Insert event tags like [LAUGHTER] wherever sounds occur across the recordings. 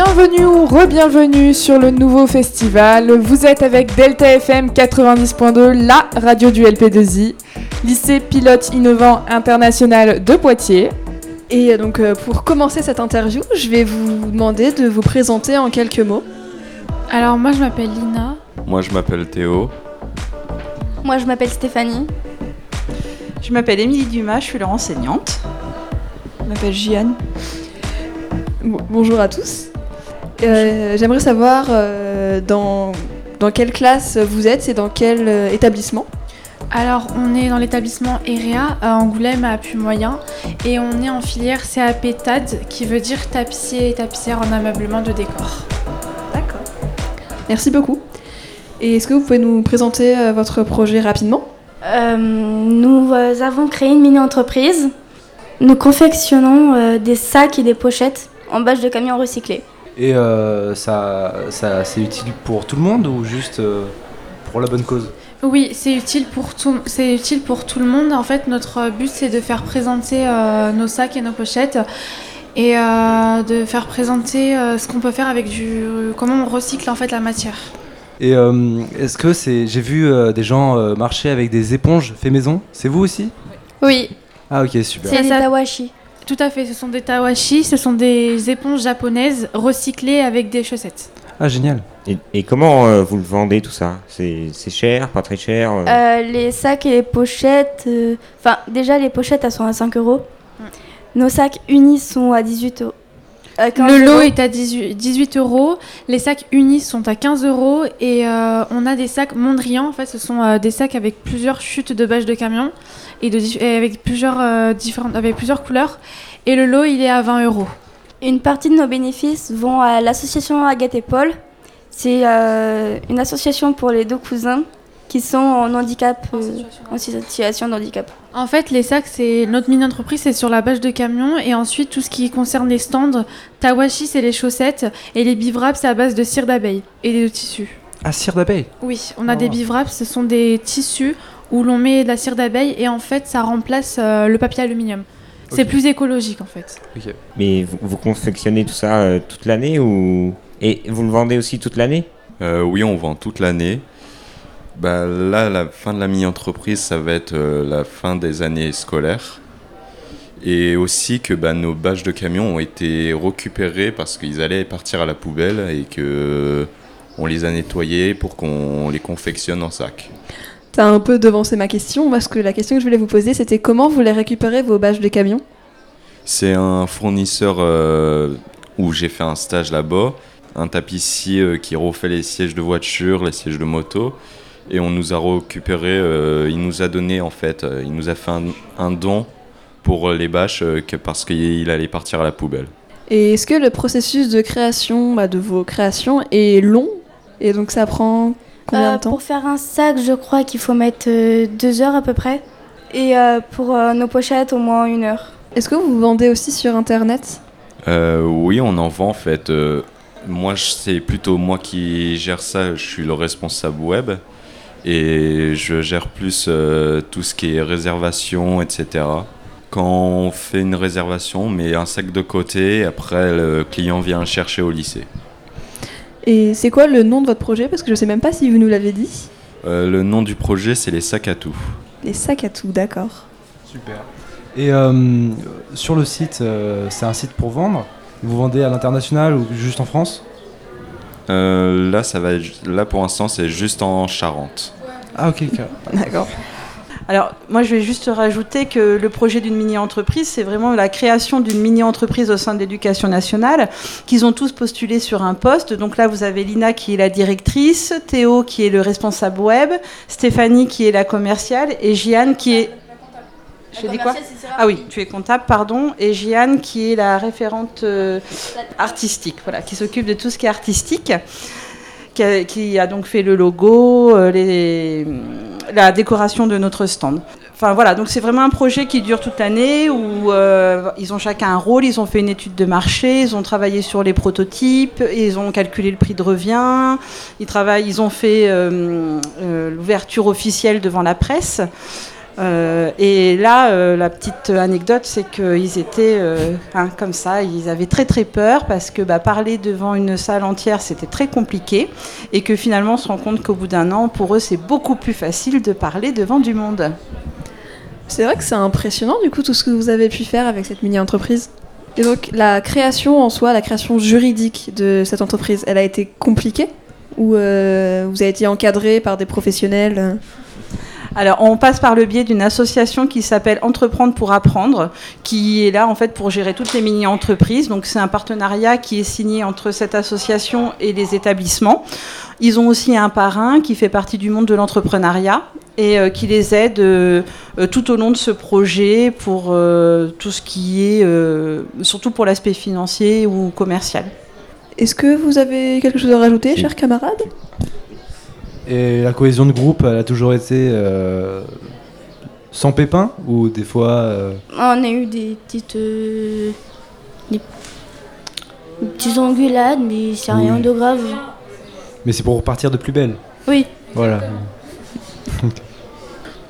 Bienvenue ou re-bienvenue sur le nouveau festival. Vous êtes avec Delta FM 90.2, la radio du LP2I, lycée pilote innovant international de Poitiers. Et donc euh, pour commencer cette interview, je vais vous demander de vous présenter en quelques mots. Alors moi je m'appelle Lina. Moi je m'appelle Théo. Moi je m'appelle Stéphanie. Je m'appelle Émilie Dumas, je suis leur enseignante. Je m'appelle Jeanne. bonjour à tous. Euh, J'aimerais savoir euh, dans, dans quelle classe vous êtes et dans quel euh, établissement alors, on est dans l'établissement EREA à Angoulême à Puy-Moyen et on est en filière CAP TAD qui veut dire tapissier et tapissière en ameublement de décor. D'accord. Merci beaucoup. Et est-ce que vous pouvez nous présenter euh, votre projet rapidement? Euh, Nous euh, avons créé une mini-entreprise. Nous confectionnons euh, des sacs et des pochettes en bâche de camions recyclés. Et euh, ça, ça c'est utile pour tout le monde ou juste euh, pour la bonne cause? Oui, c'est utile pour tout. C'est utile pour tout le monde. En fait, notre but c'est de faire présenter euh, nos sacs et nos pochettes et euh, de faire présenter euh, ce qu'on peut faire avec du. comment on recycle en fait la matière. Et euh, est-ce que c'est. J'ai vu euh, des gens euh, marcher avec des éponges fait maison? C'est vous aussi? Oui, Ah ok, super. c'est tawashi. Tout à fait. Ce sont des tawashi. Ce sont des éponges japonaises recyclées avec des chaussettes. Ah génial. Et, et comment euh, vous le vendez tout ça? C'est cher, pas très cher euh? Euh, les sacs et les pochettes. euh, Enfin, déjà, les pochettes, elles sont à 5 euros. Nos sacs unis sont à 18 euros. À 15 Le lot euros. est à 18, 18 euros. Les sacs unis sont à 15 euros. Et euh, on a des sacs Mondrian. En fait, ce sont euh, des sacs avec plusieurs chutes de bâches de camion et, de, dif- et avec, plusieurs, euh, différentes, avec plusieurs couleurs. Et le lot, il est à 20 euros. Une partie de nos bénéfices vont à l'association Agathe et Paul. C'est une association pour les deux cousins qui sont en handicap, euh, en situation de handicap. En fait, les sacs, c'est notre mini-entreprise, c'est sur la bâche de camion. Et ensuite, tout ce qui concerne les stands, Tawashi, c'est les chaussettes. Et les bivraps, c'est à base de cire d'abeille et de tissus. Ah cire d'abeille? Oui, on a Oh. des bivraps, ce sont des tissus où l'on met de la cire d'abeille et en fait ça remplace euh, le papier aluminium. C'est plus écologique en fait. Mais vous, vous confectionnez tout ça euh, toute l'année ou Et vous le vendez aussi toute l'année? Euh, oui, on vend toute l'année. Bah, là, la fin de la mini-entreprise, ça va être euh, la fin des années scolaires. Et aussi que bah, nos bâches de camion ont été récupérées parce qu'ils allaient partir à la poubelle et que on les a nettoyés pour qu'on les confectionne en sac. T'as un peu devancé ma question, parce que la question que je voulais vous poser, c'était comment vous les récupérez vos bâches de camion C'est un fournisseur euh, où j'ai fait un stage là-bas, un tapissier euh, qui refait les sièges de voiture, les sièges de moto, et on nous a récupéré, euh, il nous a donné en fait, euh, il nous a fait un, un don pour euh, les bâches euh, que parce qu'il allait partir à la poubelle. Et est-ce que le processus de création bah, de vos créations est long? Et donc ça prend combien Euh, de temps? Pour faire un sac, je crois qu'il faut mettre euh, deux heures à peu près. Et euh, pour euh, nos pochettes, au moins une heure. Est-ce que vous vendez aussi sur Internet? Euh, oui, on en vend en fait. euh, moi, c'est plutôt moi qui gère ça. Je suis le responsable web et je gère plus euh, tout ce qui est réservation, etc. Quand on fait une réservation, on met un sac de côté. Après, le client vient le chercher au lycée. Et c'est quoi le nom de votre projet? Parce que je sais même pas si vous nous l'avez dit. Euh, le nom du projet, c'est les sacs à tout. Les sacs à tout, d'accord. Super. Et euh, sur le site, euh, c'est un site pour vendre? Vous vendez à l'international ou juste en France? Euh, là, ça va être- là pour l'instant, c'est juste en Charente. Ah ok. ok. D'accord. Alors, moi, je vais juste rajouter que le projet d'une mini-entreprise, c'est vraiment la création d'une mini-entreprise au sein de l'éducation nationale, qu'ils ont tous postulé sur un poste. Donc là, vous avez Lina qui est la directrice, Théo qui est le responsable web, Stéphanie qui est la commerciale et Jeanne qui est... J'ai dit quoi Ah oui, tu es comptable, pardon, et Jeanne qui est la référente euh, artistique, voilà, qui s'occupe de tout ce qui est artistique, qui a, qui a donc fait le logo, euh, les, la décoration de notre stand. Enfin voilà, donc c'est vraiment un projet qui dure toute l'année où euh, ils ont chacun un rôle, ils ont fait une étude de marché, ils ont travaillé sur les prototypes, ils ont calculé le prix de revient, ils travaillent, ils ont fait l'ouverture officielle devant la presse. Euh, et là, euh, la petite anecdote, c'est qu'ils étaient euh, hein, comme ça, ils avaient très très peur parce que bah, parler devant une salle entière, c'était très compliqué et que finalement, on se rend compte qu'au bout d'un an, pour eux, c'est beaucoup plus facile de parler devant du monde. C'est vrai que c'est impressionnant du coup tout ce que vous avez pu faire avec cette mini-entreprise. Et donc la création en soi, la création juridique de cette entreprise, elle a été compliquée Ou vous avez été encadré par des professionnels Alors, on passe par le biais d'une association qui s'appelle Entreprendre pour apprendre, qui est là en fait pour gérer toutes les mini-entreprises. Donc, c'est un partenariat qui est signé entre cette association et les établissements. Ils ont aussi un parrain qui fait partie du monde de l'entrepreneuriat et euh, qui les aide euh, euh, tout au long de ce projet pour euh, tout ce qui est, euh, surtout pour l'aspect financier ou commercial. Est-ce que vous avez quelque chose à rajouter, chers camarades? Et la cohésion de groupe, elle a toujours été euh, sans pépin ou des fois. euh, On a eu des petites. euh, des, des petites engueulades, mais c'est rien de grave. Mais c'est pour repartir de plus belle. Oui. Voilà.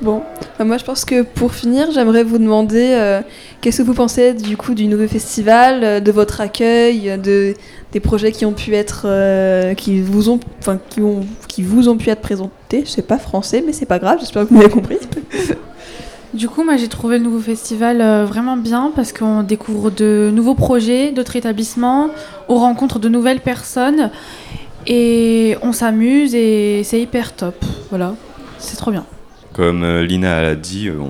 Bon, bah, moi je pense que pour finir, j'aimerais vous demander euh, qu'est-ce que vous pensez du coup du nouveau festival, euh, de votre accueil, de des projets qui ont pu être, euh, qui vous ont, enfin qui ont, qui vous ont pu être présentés. Je sais pas français, mais c'est pas grave. J'espère que vous m'avez compris. [LAUGHS] Du coup, moi j'ai trouvé le nouveau festival vraiment bien parce qu'on découvre de nouveaux projets, d'autres établissements, on rencontre de nouvelles personnes et on s'amuse et c'est hyper top. Voilà, c'est trop bien. Comme euh, Lina l'a dit, euh,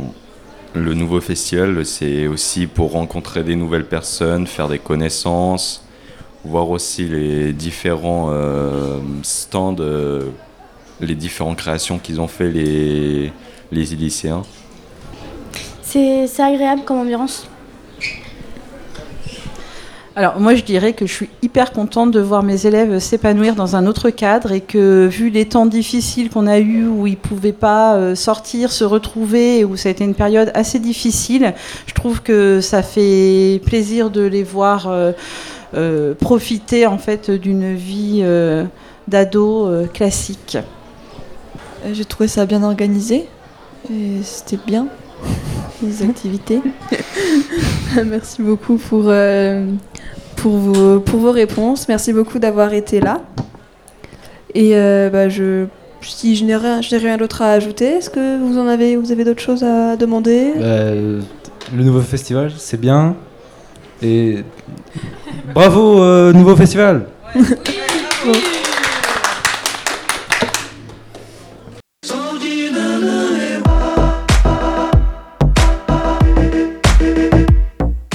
le nouveau festival, c'est aussi pour rencontrer des nouvelles personnes, faire des connaissances, voir aussi les différents euh, stands, les différentes créations qu'ils ont fait les, les lycéens. C'est agréable comme ambiance. Alors moi je dirais que je suis hyper contente de voir mes élèves s'épanouir dans un autre cadre et que vu les temps difficiles qu'on a eus où ils pouvaient pas euh, sortir, se retrouver et où ça a été une période assez difficile, je trouve que ça fait plaisir de les voir euh, euh, profiter en fait d'une vie euh, d'ado classique. J'ai trouvé ça bien organisé et c'était bien [LAUGHS] les activités. [LAUGHS] Merci beaucoup pour euh, pour vos pour vos réponses. Merci beaucoup d'avoir été là. Et euh, bah, je si je n'ai rien, je n'ai rien d'autre à ajouter, est-ce que vous en avez vous avez d'autres choses à demander? Bah, euh, le nouveau festival, c'est bien. Et bravo, euh, nouveau festival [LAUGHS]